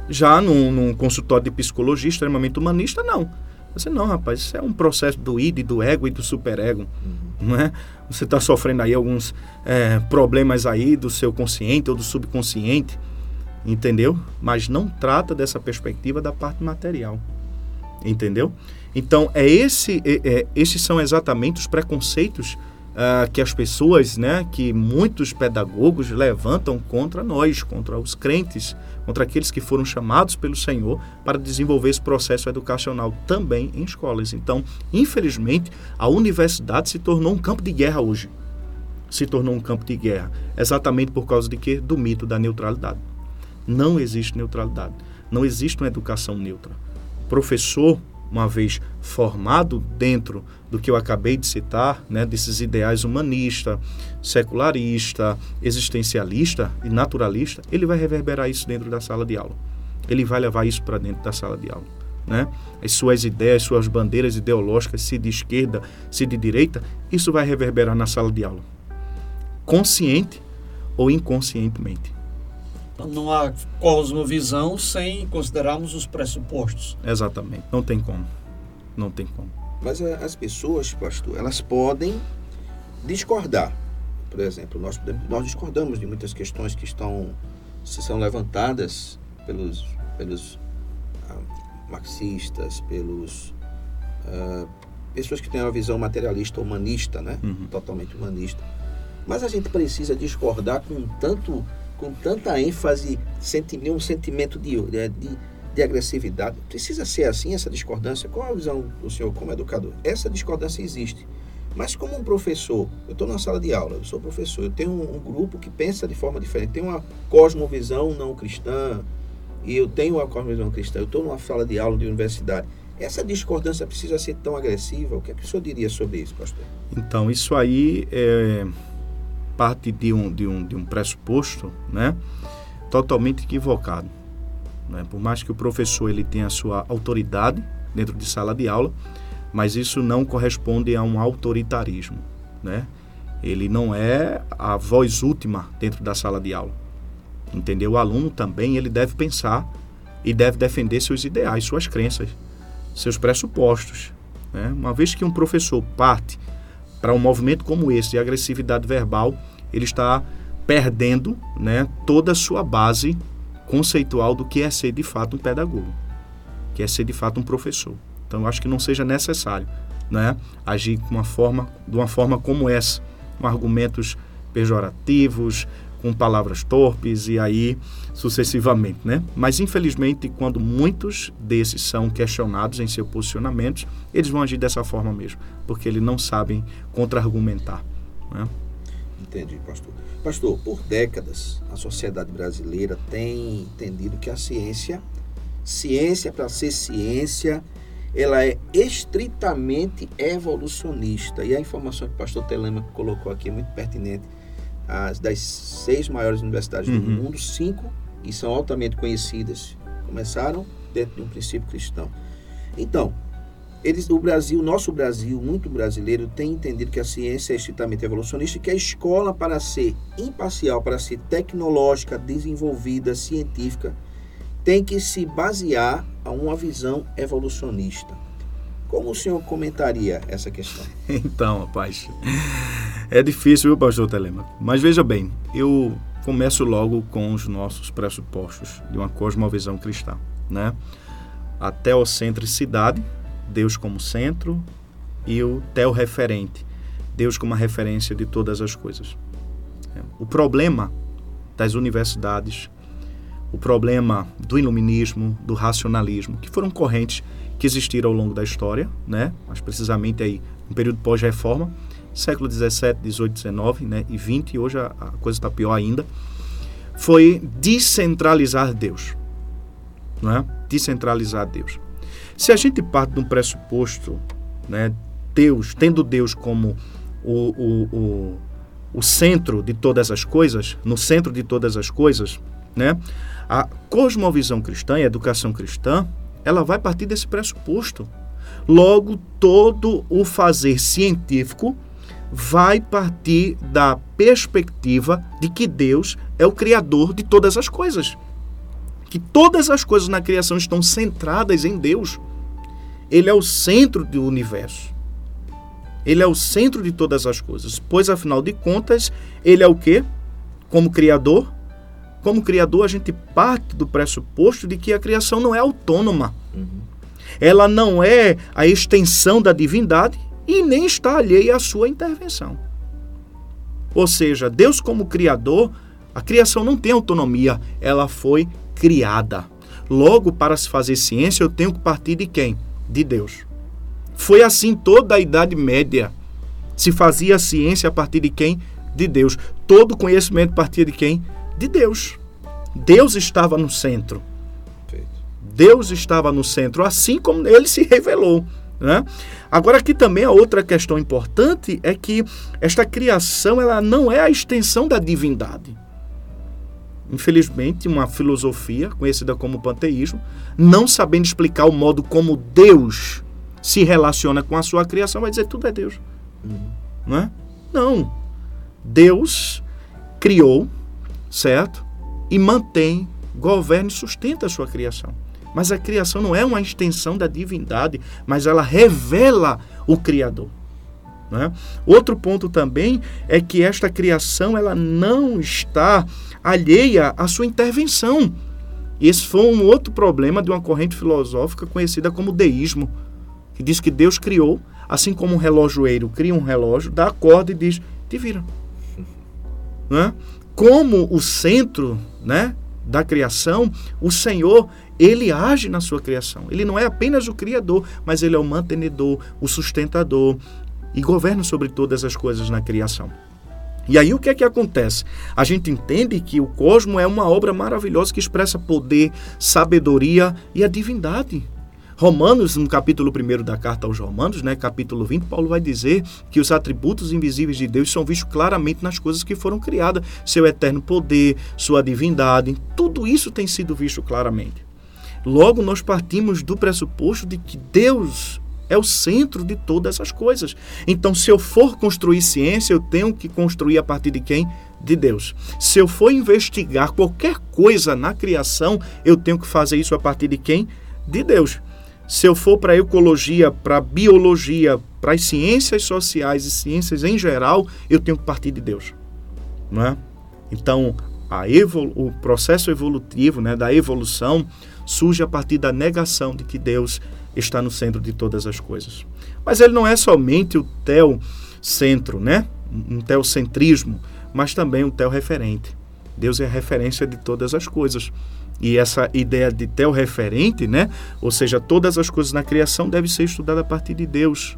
Já num, num consultório de psicologia extremamente humanista, não. Você não, rapaz, isso é um processo do id, do ego e do superego, uhum. não é? Você está sofrendo aí alguns é, problemas aí do seu consciente ou do subconsciente, entendeu? Mas não trata dessa perspectiva da parte material, entendeu? Então, é esse, é, é, esses são exatamente os preconceitos uh, que as pessoas, né, que muitos pedagogos levantam contra nós, contra os crentes, contra aqueles que foram chamados pelo Senhor para desenvolver esse processo educacional também em escolas. Então, infelizmente, a universidade se tornou um campo de guerra hoje. Se tornou um campo de guerra, exatamente por causa de quê? Do mito da neutralidade. Não existe neutralidade. Não existe uma educação neutra. Professor uma vez formado dentro do que eu acabei de citar, né, desses ideais humanista, secularista, existencialista e naturalista, ele vai reverberar isso dentro da sala de aula. Ele vai levar isso para dentro da sala de aula. Né? As suas ideias, suas bandeiras ideológicas, se de esquerda, se de direita, isso vai reverberar na sala de aula. Consciente ou inconscientemente. Então, não há cosmovisão sem considerarmos os pressupostos. Exatamente. Não tem como. Não tem como. Mas as pessoas, pastor, elas podem discordar. Por exemplo, nós, nós discordamos de muitas questões que estão se são levantadas pelos, pelos ah, marxistas, pelos ah, pessoas que têm uma visão materialista, humanista, né? Uhum. Totalmente humanista. Mas a gente precisa discordar com tanto com tanta ênfase, um sentimento de, de, de agressividade. Precisa ser assim essa discordância? Qual a visão do senhor como educador? Essa discordância existe. Mas como um professor, eu estou na sala de aula, eu sou professor, eu tenho um, um, grupo que pensa de forma diferente, tem uma cosmovisão não cristã, e eu tenho uma cosmovisão cristã, eu estou numa sala de aula de universidade. Essa discordância precisa ser tão agressiva? O que, é que o senhor diria sobre isso, pastor? Então, isso aí é parte de um, de um, de um pressuposto né, totalmente equivocado. Né? Por mais que o professor ele tenha a sua autoridade dentro de sala de aula, mas isso não corresponde a um autoritarismo. Né? Ele não é a voz última dentro da sala de aula. Entendeu? O aluno também ele deve pensar e deve defender seus ideais, suas crenças, seus pressupostos. Né? Uma vez que um professor parte para um movimento como esse de agressividade verbal, ele está perdendo né, toda a sua base conceitual do que é ser de fato um pedagogo, que é ser de fato um professor. Então, eu acho que não seja necessário né, agir uma forma, de uma forma como essa, com argumentos pejorativos, com palavras torpes e aí sucessivamente, né? Mas infelizmente, quando muitos desses são questionados em seus posicionamentos, eles vão agir dessa forma mesmo, porque eles não sabem contra-argumentar. Né? Entendi, pastor. Pastor, por décadas a sociedade brasileira tem entendido que a ciência, ciência para ser ciência, ela é estritamente evolucionista. E a informação que o pastor Telema colocou aqui é muito pertinente as das seis maiores universidades uhum. do mundo, cinco, e são altamente conhecidas, começaram dentro de um princípio cristão. Então, eles, o Brasil, nosso Brasil, muito brasileiro, tem entendido que a ciência é estritamente evolucionista e que a escola, para ser imparcial, para ser tecnológica, desenvolvida, científica, tem que se basear a uma visão evolucionista. Como o senhor comentaria essa questão? Então, rapaz, é difícil, viu, pastor Telema? Mas veja bem, eu começo logo com os nossos pressupostos de uma cosmovisão cristã, né? A teocentricidade, Deus como centro, e o teorreferente, Deus como a referência de todas as coisas. O problema das universidades, o problema do iluminismo, do racionalismo, que foram correntes que existiram ao longo da história, né? mas precisamente aí no período pós-reforma, século 17, 18, 19 né? e 20, e hoje a, a coisa está pior ainda, foi descentralizar Deus. Não é? Descentralizar Deus. Se a gente parte de um pressuposto, né, Deus, tendo Deus como o, o, o, o centro de todas as coisas, no centro de todas as coisas, né, a cosmovisão cristã e a educação cristã ela vai partir desse pressuposto. Logo, todo o fazer científico vai partir da perspectiva de que Deus é o criador de todas as coisas. Que todas as coisas na criação estão centradas em Deus. Ele é o centro do universo. Ele é o centro de todas as coisas, pois afinal de contas, ele é o quê? Como criador, como criador, a gente parte do pressuposto de que a criação não é autônoma. Uhum. Ela não é a extensão da divindade e nem está alheia à sua intervenção. Ou seja, Deus, como criador, a criação não tem autonomia, ela foi criada. Logo, para se fazer ciência, eu tenho que partir de quem? De Deus. Foi assim toda a Idade Média. Se fazia ciência a partir de quem? De Deus. Todo conhecimento partia de quem? De Deus. Deus estava no centro. Deus estava no centro, assim como ele se revelou. Né? Agora aqui também a outra questão importante é que esta criação ela não é a extensão da divindade. Infelizmente, uma filosofia conhecida como panteísmo, não sabendo explicar o modo como Deus se relaciona com a sua criação, vai dizer tudo é Deus. Uhum. Não é? Não. Deus criou, certo? E mantém, governa e sustenta a sua criação. Mas a criação não é uma extensão da divindade, mas ela revela o Criador. Né? Outro ponto também é que esta criação ela não está alheia à sua intervenção. Esse foi um outro problema de uma corrente filosófica conhecida como deísmo, que diz que Deus criou, assim como um relojoeiro cria um relógio, dá a corda e diz: te vira. Né? Como o centro né, da criação, o Senhor ele age na sua criação. Ele não é apenas o criador, mas ele é o mantenedor, o sustentador e governa sobre todas as coisas na criação. E aí o que é que acontece? A gente entende que o cosmo é uma obra maravilhosa que expressa poder, sabedoria e a divindade. Romanos, no capítulo 1 da carta aos Romanos, né, capítulo 20, Paulo vai dizer que os atributos invisíveis de Deus são vistos claramente nas coisas que foram criadas, seu eterno poder, sua divindade, tudo isso tem sido visto claramente. Logo, nós partimos do pressuposto de que Deus é o centro de todas as coisas. Então, se eu for construir ciência, eu tenho que construir a partir de quem? De Deus. Se eu for investigar qualquer coisa na criação, eu tenho que fazer isso a partir de quem? De Deus. Se eu for para a ecologia, para a biologia, para as ciências sociais e ciências em geral, eu tenho que partir de Deus. Não é? Então, o processo evolutivo né, da evolução surge a partir da negação de que Deus está no centro de todas as coisas. Mas ele não é somente o teocentro, né? um teocentrismo, mas também um teorreferente. Deus é a referência de todas as coisas. E essa ideia de teorreferente, né? ou seja, todas as coisas na criação devem ser estudadas a partir de Deus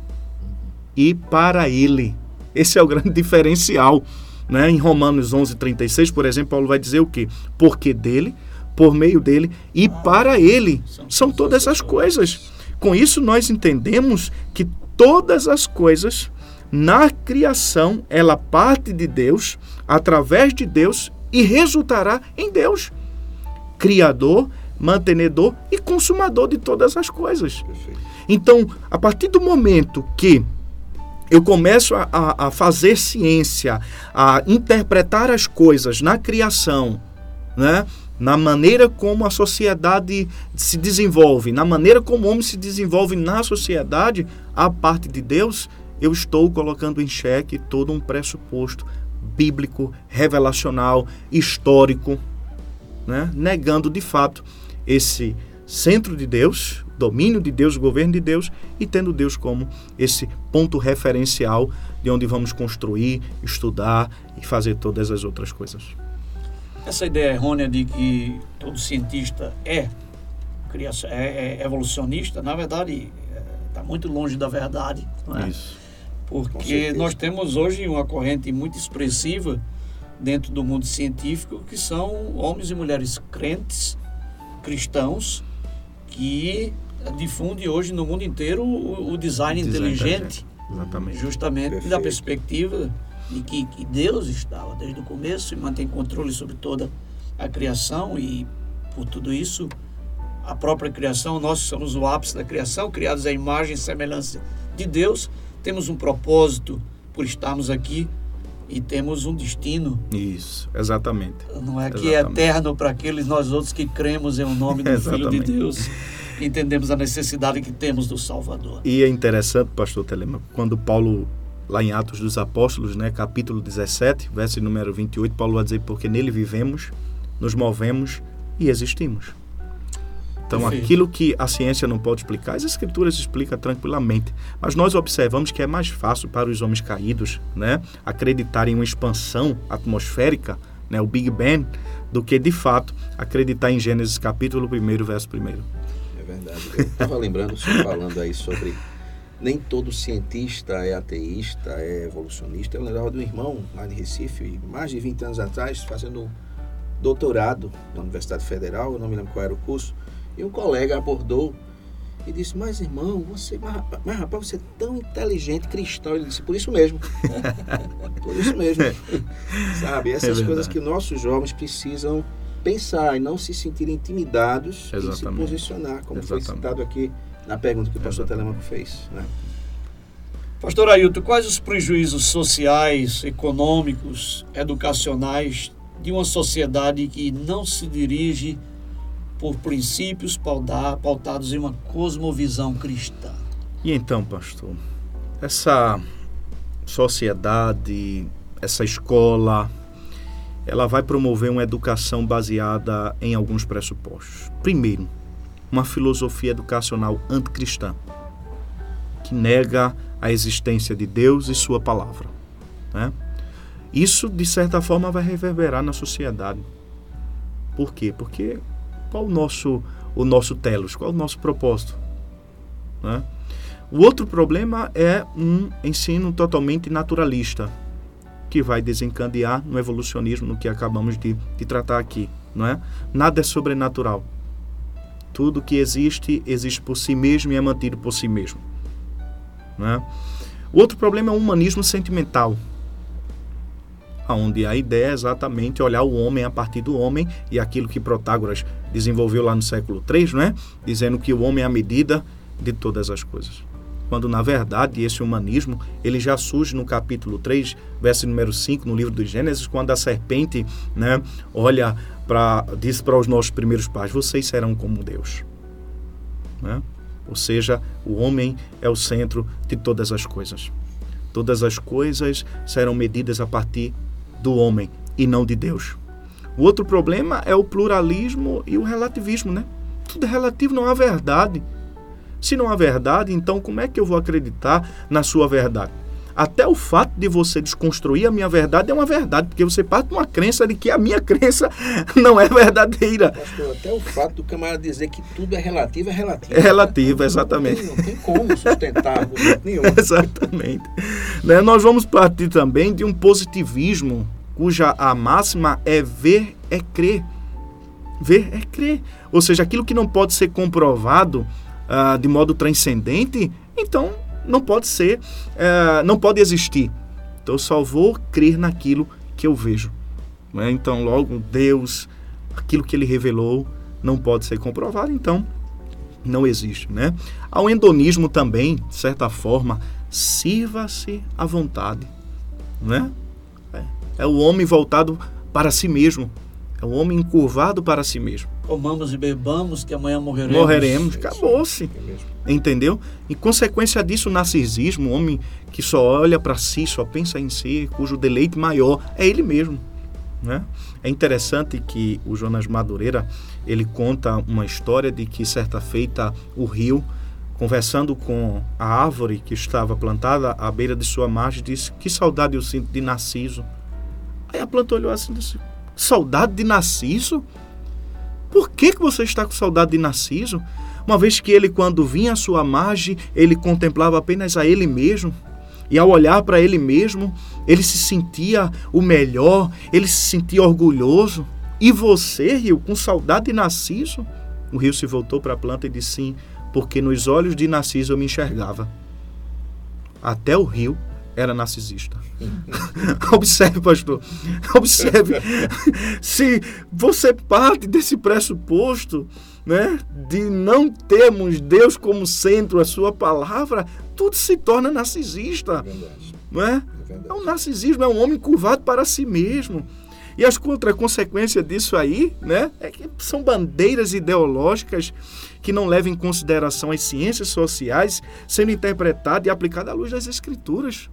e para Ele. Esse é o grande diferencial. Né? Em Romanos 11, 36, por exemplo, Paulo vai dizer o quê? Porque dele, por meio dele e para ele. São todas as coisas. Com isso, nós entendemos que todas as coisas na criação, ela parte de Deus, através de Deus e resultará em Deus. Criador, mantenedor e consumador de todas as coisas. Então, a partir do momento que eu começo a, a, a, fazer ciência, a interpretar as coisas na criação, né? Na maneira como a sociedade se desenvolve, na maneira como o homem se desenvolve na sociedade, a parte de Deus, eu estou colocando em xeque todo um pressuposto bíblico, revelacional, histórico, né? negando de fato esse centro de Deus, domínio de Deus, governo de Deus e tendo Deus como esse ponto referencial de onde vamos construir, estudar e fazer todas as outras coisas. Essa ideia errônea de que todo cientista é, criação, é, é evolucionista, na verdade, está é, muito longe da verdade. Não é? Isso. Porque nós temos hoje uma corrente muito expressiva dentro do mundo científico que são homens e mulheres crentes, cristãos, que difunde hoje no mundo inteiro o, o design, design, inteligente, Exatamente. justamente Perfeito. da perspectiva de que, que Deus estava desde o começo e mantém controle sobre toda a criação e por tudo isso a própria criação, nós somos o ápice da criação, criados à imagem e semelhança de Deus, temos um propósito por estarmos aqui e temos um destino. Isso, exatamente. Não é que é eterno para aqueles nós outros que cremos em o nome do Filho de Deus. Entendemos a necessidade que temos do Salvador. E é interessante, pastor Telema, quando Paulo lá em Atos dos Apóstolos, né, capítulo 17, verso número 28, Paulo vai dizer porque nele vivemos, nos movemos e existimos. Então, Perfeito. aquilo que a ciência não pode explicar, as escrituras explicam tranquilamente. Mas nós observamos que é mais fácil para os homens caídos né, acreditar em uma expansão atmosférica, né, o Big Bang, do que, de fato, acreditar em Gênesis capítulo 1, verso 1. É verdade. Eu estava lembrando, senhor falando aí sobre nem todo cientista é ateísta, é evolucionista. Eu lembrava de um irmão lá em Recife, mais de 20 anos atrás, fazendo doutorado na Universidade Federal, eu não me lembro qual era o curso, e um colega abordou e disse, mas irmão, você, mas, mas rapaz, você é tão inteligente, cristão. Ele disse, por isso mesmo. por isso mesmo. Sabe, essas é coisas que nossos jovens precisam pensar e não se sentirem intimidados Exatamente. em se posicionar, como Exatamente. foi citado aqui na pergunta que o pastor Telemaco fez. Né? Pastor Ailton, quais os prejuízos sociais, econômicos, educacionais de uma sociedade que não se dirige por princípios pautados em uma cosmovisão cristã. E então, pastor, essa sociedade, essa escola, ela vai promover uma educação baseada em alguns pressupostos. Primeiro, uma filosofia educacional anticristã, que nega a existência de Deus e sua palavra. Né? Isso, de certa forma, vai reverberar na sociedade. Por quê? Porque qual o nosso, o nosso telos? Qual o nosso propósito? Né? O outro problema é um ensino totalmente naturalista, que vai desencadear no evolucionismo, no que acabamos de, de tratar aqui. Não é? Nada é sobrenatural. Tudo que existe, existe por si mesmo e é mantido por si mesmo. Não é? O outro problema é o humanismo sentimental, onde a ideia é exatamente olhar o homem a partir do homem e aquilo que Protágoras desenvolveu lá no século III, não é? dizendo que o homem é a medida de todas as coisas. Quando, na verdade, esse humanismo ele já surge no capítulo 3, verso número 5, no livro do Gênesis, quando a serpente né, olha para diz para os nossos primeiros pais: vocês serão como Deus. Né? Ou seja, o homem é o centro de todas as coisas. Todas as coisas serão medidas a partir do homem e não de Deus. O outro problema é o pluralismo e o relativismo, né? Tudo é relativo, não há verdade. Se não há verdade, então como é que eu vou acreditar na sua verdade? Até o fato de você desconstruir a minha verdade é uma verdade, porque você parte de uma crença de que a minha crença não é verdadeira. Pastor, até o fato do camarada dizer que tudo é relativo é relativo. É relativo, exatamente. Não tem, não tem como sustentar nenhum. exatamente. Né? Nós vamos partir também de um positivismo cuja a máxima é ver é crer. Ver é crer. Ou seja, aquilo que não pode ser comprovado uh, de modo transcendente, então não pode ser, uh, não pode existir. Então eu só vou crer naquilo que eu vejo. Né? Então, logo, Deus, aquilo que ele revelou, não pode ser comprovado, então não existe. Né? Ao endonismo também, de certa forma, sirva-se à vontade. Né? É o homem voltado para si mesmo. É o homem encurvado para si mesmo. Comamos e bebamos, que amanhã morreremos. Morreremos, acabou-se. É Entendeu? Em consequência disso, o narcisismo, o homem que só olha para si, só pensa em si, cujo deleite maior é ele mesmo. Né? É interessante que o Jonas Madureira ele conta uma história de que certa feita o rio, conversando com a árvore que estava plantada à beira de sua margem, disse: Que saudade eu sinto de Narciso. Aí a planta olhou assim e disse: Saudade de Narciso? Por que, que você está com saudade de Narciso? Uma vez que ele, quando vinha à sua margem, ele contemplava apenas a ele mesmo. E ao olhar para ele mesmo, ele se sentia o melhor, ele se sentia orgulhoso. E você, Rio, com saudade de Narciso? O rio se voltou para a planta e disse sim, porque nos olhos de Narciso eu me enxergava. Até o rio era narcisista. Observe, pastor. Observe. Se você parte desse pressuposto, né, de não termos Deus como centro, a sua palavra, tudo se torna narcisista. É não é? É o narcisismo é um homem curvado para si mesmo. E as consequências disso aí, né, é que são bandeiras ideológicas que não levam em consideração as ciências sociais sendo interpretadas e aplicadas à luz das escrituras.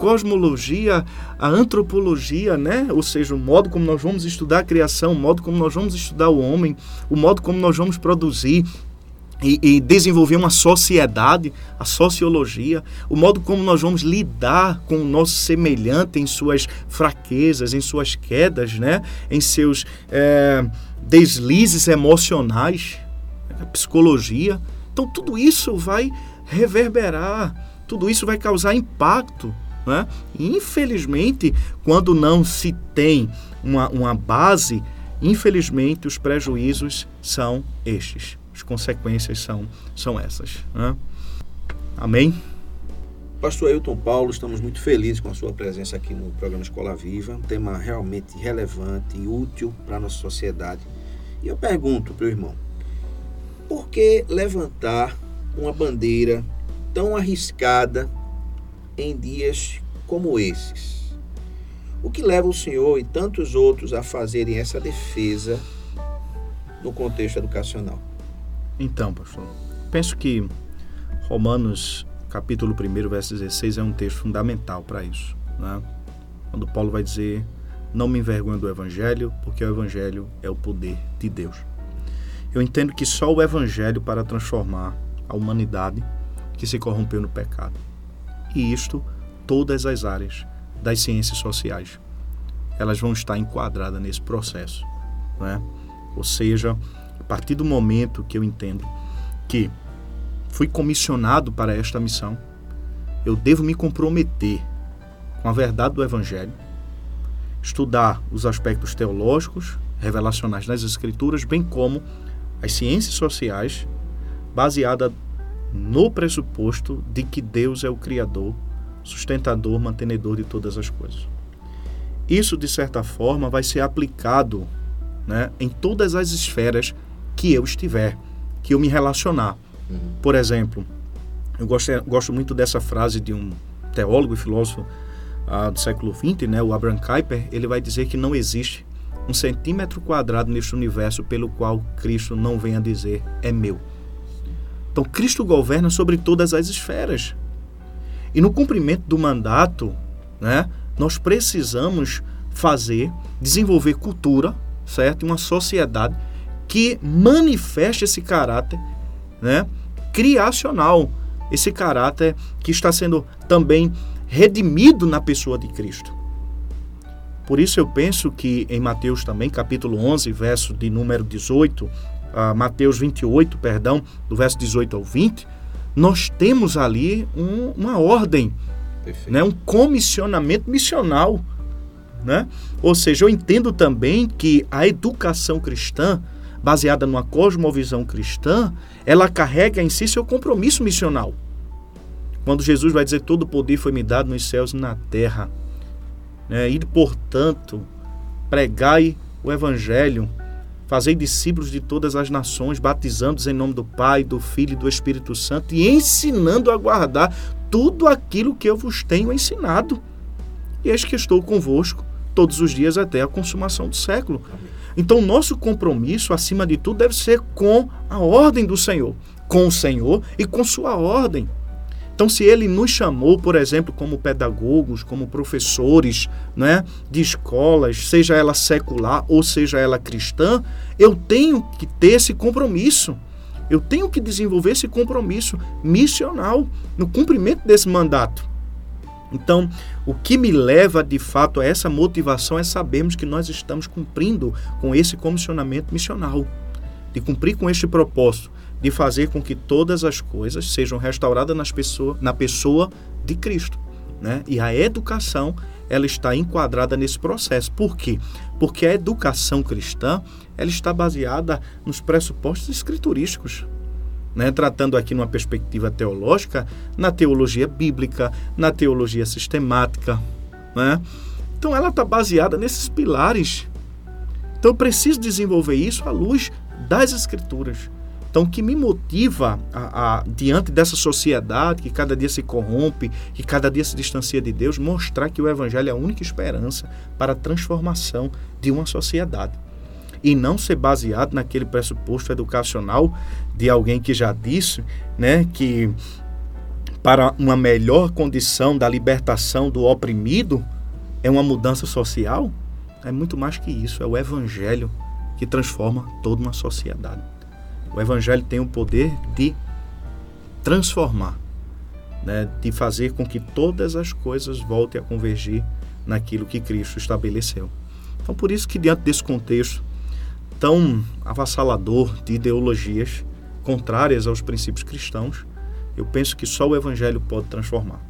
Cosmologia, a antropologia, né? Ou seja, o modo como nós vamos estudar a criação, o modo como nós vamos estudar o homem, o modo como nós vamos produzir, e, e, desenvolver uma sociedade, a sociologia, o modo como nós vamos lidar com o nosso semelhante em suas fraquezas, em suas quedas, né? em seus é, deslizes emocionais, a psicologia. Então, tudo isso vai reverberar, tudo isso vai causar impacto. Né? Infelizmente, quando não se tem uma, uma base, infelizmente os prejuízos são estes as consequências são, são essas. Né? Amém? Pastor Ailton Paulo, estamos muito felizes com a sua presença aqui no programa Escola Viva, um tema realmente relevante e útil para a nossa sociedade. E eu pergunto para o irmão, por que levantar uma bandeira tão arriscada em dias como esses? O que leva o senhor e tantos outros a fazerem essa defesa no contexto educacional? Então, pastor, penso que Romanos capítulo 1, verso 16 é um texto fundamental para isso. Né? Quando Paulo vai dizer: Não me envergonho do Evangelho, porque o Evangelho é o poder de Deus. Eu entendo que só o Evangelho para transformar a humanidade que se corrompeu no pecado. E isto, todas as áreas das ciências sociais, elas vão estar enquadradas nesse processo. Né? Ou seja, partir do momento que eu entendo que fui comissionado para esta missão, eu devo me comprometer com a verdade do Evangelho, estudar os aspectos teológicos, revelacionais das Escrituras, bem como as ciências sociais, baseada no pressuposto de que Deus é o Criador, sustentador, mantenedor de todas as coisas. Isso, de certa forma, vai ser aplicado né, em todas as esferas que eu estiver, que eu me relacionar. Uhum. Por exemplo, eu gosto, gosto muito dessa frase de um teólogo e filósofo uh, do século XX, né, o Abraham Kuyper, ele vai dizer que não existe um centímetro quadrado neste universo pelo qual Cristo não venha dizer é meu. Então, Cristo governa sobre todas as esferas. E no cumprimento do mandato, né, nós precisamos fazer, desenvolver cultura, certo? Uma sociedade que manifeste esse caráter né, criacional, esse caráter que está sendo também redimido na pessoa de Cristo. Por isso eu penso que em Mateus também, capítulo 11, verso de número 18, uh, Mateus 28, perdão, do verso 18 ao 20, nós temos ali um, uma ordem, né, um comissionamento missional. Né? Ou seja, eu entendo também que a educação cristã baseada numa cosmovisão cristã, ela carrega em si seu compromisso missional. Quando Jesus vai dizer: Todo poder foi me dado nos céus e na terra. Né? E, portanto, pregai o evangelho, fazei discípulos de todas as nações, batizando-os em nome do Pai, do Filho e do Espírito Santo e ensinando a guardar tudo aquilo que eu vos tenho ensinado. E eis que estou convosco todos os dias até a consumação do século. Então, nosso compromisso, acima de tudo, deve ser com a ordem do Senhor, com o Senhor e com sua ordem. Então, se ele nos chamou, por exemplo, como pedagogos, como professores né, de escolas, seja ela secular ou seja ela cristã, eu tenho que ter esse compromisso. Eu tenho que desenvolver esse compromisso missional no cumprimento desse mandato. Então, o que me leva de fato a essa motivação é sabermos que nós estamos cumprindo com esse comissionamento missional, de cumprir com este propósito, de fazer com que todas as coisas sejam restauradas nas pessoa, na pessoa de Cristo. Né? E a educação ela está enquadrada nesse processo. Por quê? Porque a educação cristã ela está baseada nos pressupostos escriturísticos né, tratando aqui numa perspectiva teológica, na teologia bíblica, na teologia sistemática. Né? Então ela está baseada nesses pilares. Então eu preciso desenvolver isso à luz das Escrituras. Então, o que me motiva a, a, diante dessa sociedade que cada dia se corrompe, que cada dia se distancia de Deus, mostrar que o Evangelho é a única esperança para a transformação de uma sociedade. E não ser baseado naquele pressuposto educacional de alguém que já disse né, que para uma melhor condição da libertação do oprimido é uma mudança social. É muito mais que isso, é o Evangelho que transforma toda uma sociedade. O Evangelho tem o poder de transformar, né, de fazer com que todas as coisas voltem a convergir naquilo que Cristo estabeleceu. Então, por isso que diante desse contexto tão avassalador de ideologias contrárias aos princípios cristãos, eu penso que só o Evangelho pode transformar,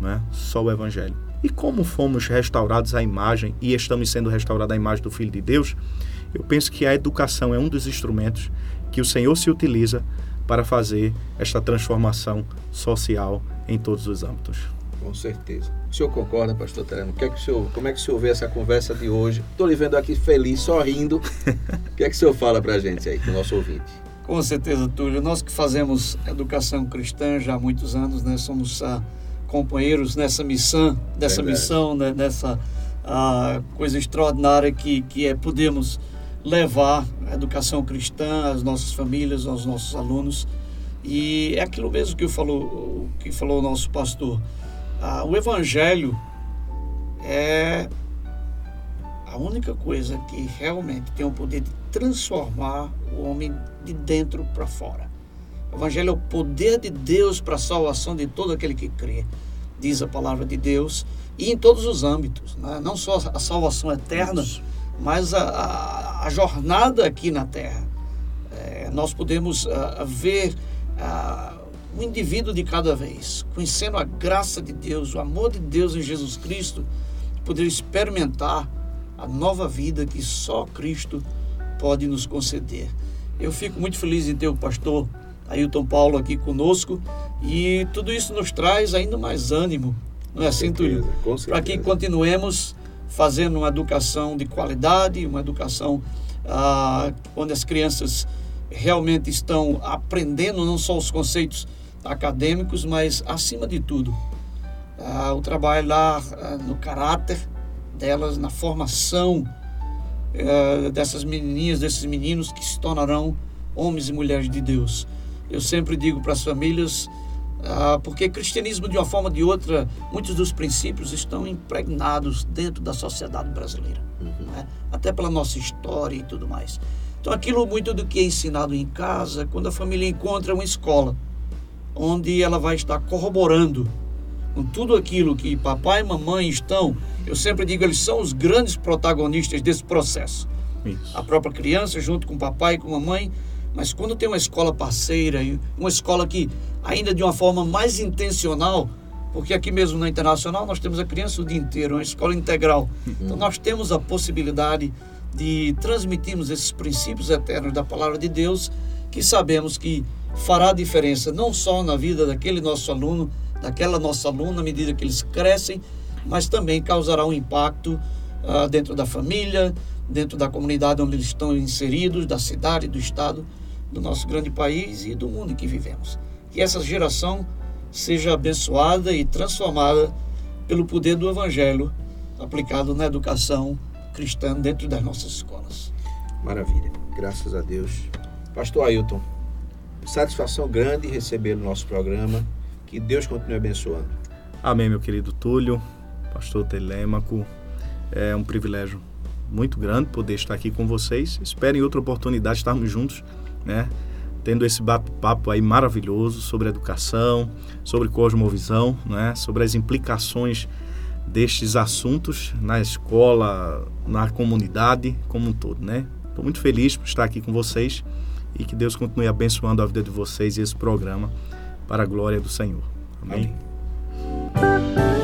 né? Só o Evangelho. E como fomos restaurados à imagem e estamos sendo restaurados à imagem do Filho de Deus, eu penso que a educação é um dos instrumentos que o Senhor se utiliza para fazer esta transformação social em todos os âmbitos. Com certeza. O senhor concorda, pastor Tereno? Que é que o senhor, como é que o senhor vê essa conversa de hoje? Estou lhe vendo aqui feliz, sorrindo. o que é que o senhor fala para a gente aí, para o nosso ouvinte? Com certeza, Túlio. Nós que fazemos educação cristã já há muitos anos, né? Somos ah, companheiros nessa missão, dessa Verdade. missão, né? dessa ah, coisa extraordinária que, que é podemos levar a educação cristã às nossas famílias, aos nossos alunos. E é aquilo mesmo que falou, que falou o nosso pastor. Ah, o Evangelho é a única coisa que realmente tem o poder de transformar o homem de dentro para fora. O Evangelho é o poder de Deus para a salvação de todo aquele que crê, diz a palavra de Deus, e em todos os âmbitos, né? não só a salvação eterna, Isso. Mas a, a a jornada aqui na Terra. É, nós podemos uh, ver uh, um indivíduo de cada vez, conhecendo a graça de Deus, o amor de Deus em Jesus Cristo, poder experimentar a nova vida que só Cristo pode nos conceder. Eu fico muito feliz em ter o pastor Ailton Paulo aqui conosco e tudo isso nos traz ainda mais ânimo, não é assim, Túlio? Para que continuemos fazendo uma educação de qualidade, uma educação ah, onde as crianças realmente estão aprendendo não só os conceitos acadêmicos, mas acima de tudo ah, o trabalho lá ah, no caráter delas, na formação ah, dessas menininhas, desses meninos que se tornarão homens e mulheres de Deus. Eu sempre digo para as famílias porque cristianismo, de uma forma ou de outra, muitos dos princípios estão impregnados dentro da sociedade brasileira, uhum. né? até pela nossa história e tudo mais. Então, aquilo muito do que é ensinado em casa, quando a família encontra uma escola, onde ela vai estar corroborando com tudo aquilo que papai e mamãe estão, eu sempre digo, eles são os grandes protagonistas desse processo. Isso. A própria criança, junto com papai e com mamãe, mas quando tem uma escola parceira uma escola que, ainda de uma forma mais intencional, porque aqui mesmo na Internacional nós temos a criança o dia inteiro, uma escola integral. Então nós temos a possibilidade de transmitirmos esses princípios eternos da palavra de Deus, que sabemos que fará diferença não só na vida daquele nosso aluno, daquela nossa aluna, à medida que eles crescem, mas também causará um impacto uh, dentro da família, dentro da comunidade onde eles estão inseridos, da cidade, do estado do nosso grande país e do mundo em que vivemos. Que essa geração seja abençoada e transformada pelo poder do Evangelho aplicado na educação cristã dentro das nossas escolas. Maravilha, graças a Deus. Pastor Ailton, satisfação grande receber o nosso programa. Que Deus continue abençoando. Amém, meu querido Túlio, pastor Telêmaco. É um privilégio muito grande poder estar aqui com vocês. Espero em outra oportunidade estarmos juntos né? Tendo esse bate-papo aí maravilhoso sobre educação, sobre cosmovisão, né? Sobre as implicações destes assuntos na escola, na comunidade como um todo, né? Estou muito feliz por estar aqui com vocês e que Deus continue abençoando a vida de vocês e esse programa para a glória do Senhor. Amém. Amém.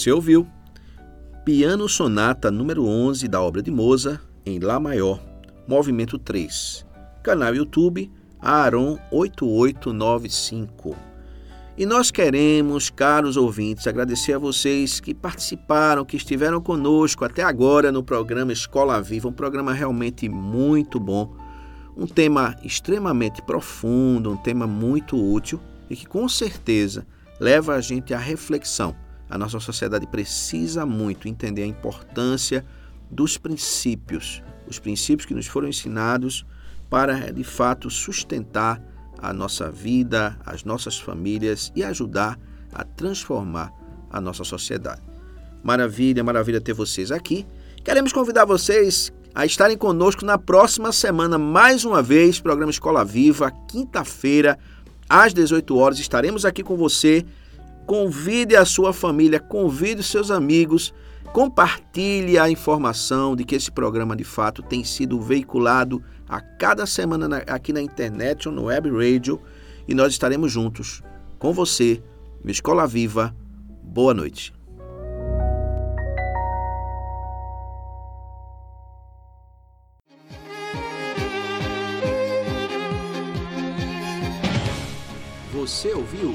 Você ouviu Piano Sonata número 11 da obra de Mozart em Lá maior, movimento 3. Canal YouTube Aaron 8895. E nós queremos, caros ouvintes, agradecer a vocês que participaram, que estiveram conosco até agora no programa Escola Viva, um programa realmente muito bom, um tema extremamente profundo, um tema muito útil e que com certeza leva a gente à reflexão a nossa sociedade precisa muito entender a importância dos princípios, os princípios que nos foram ensinados para de fato sustentar a nossa vida, as nossas famílias e ajudar a transformar a nossa sociedade. Maravilha, maravilha ter vocês aqui. Queremos convidar vocês a estarem conosco na próxima semana, mais uma vez, programa Escola Viva, quinta-feira, às 18 horas. Estaremos aqui com você convide a sua família, convide os seus amigos, compartilhe a informação de que esse programa de fato tem sido veiculado a cada semana aqui na internet ou no web radio e nós estaremos juntos com você Escola Viva. Boa noite. Você ouviu?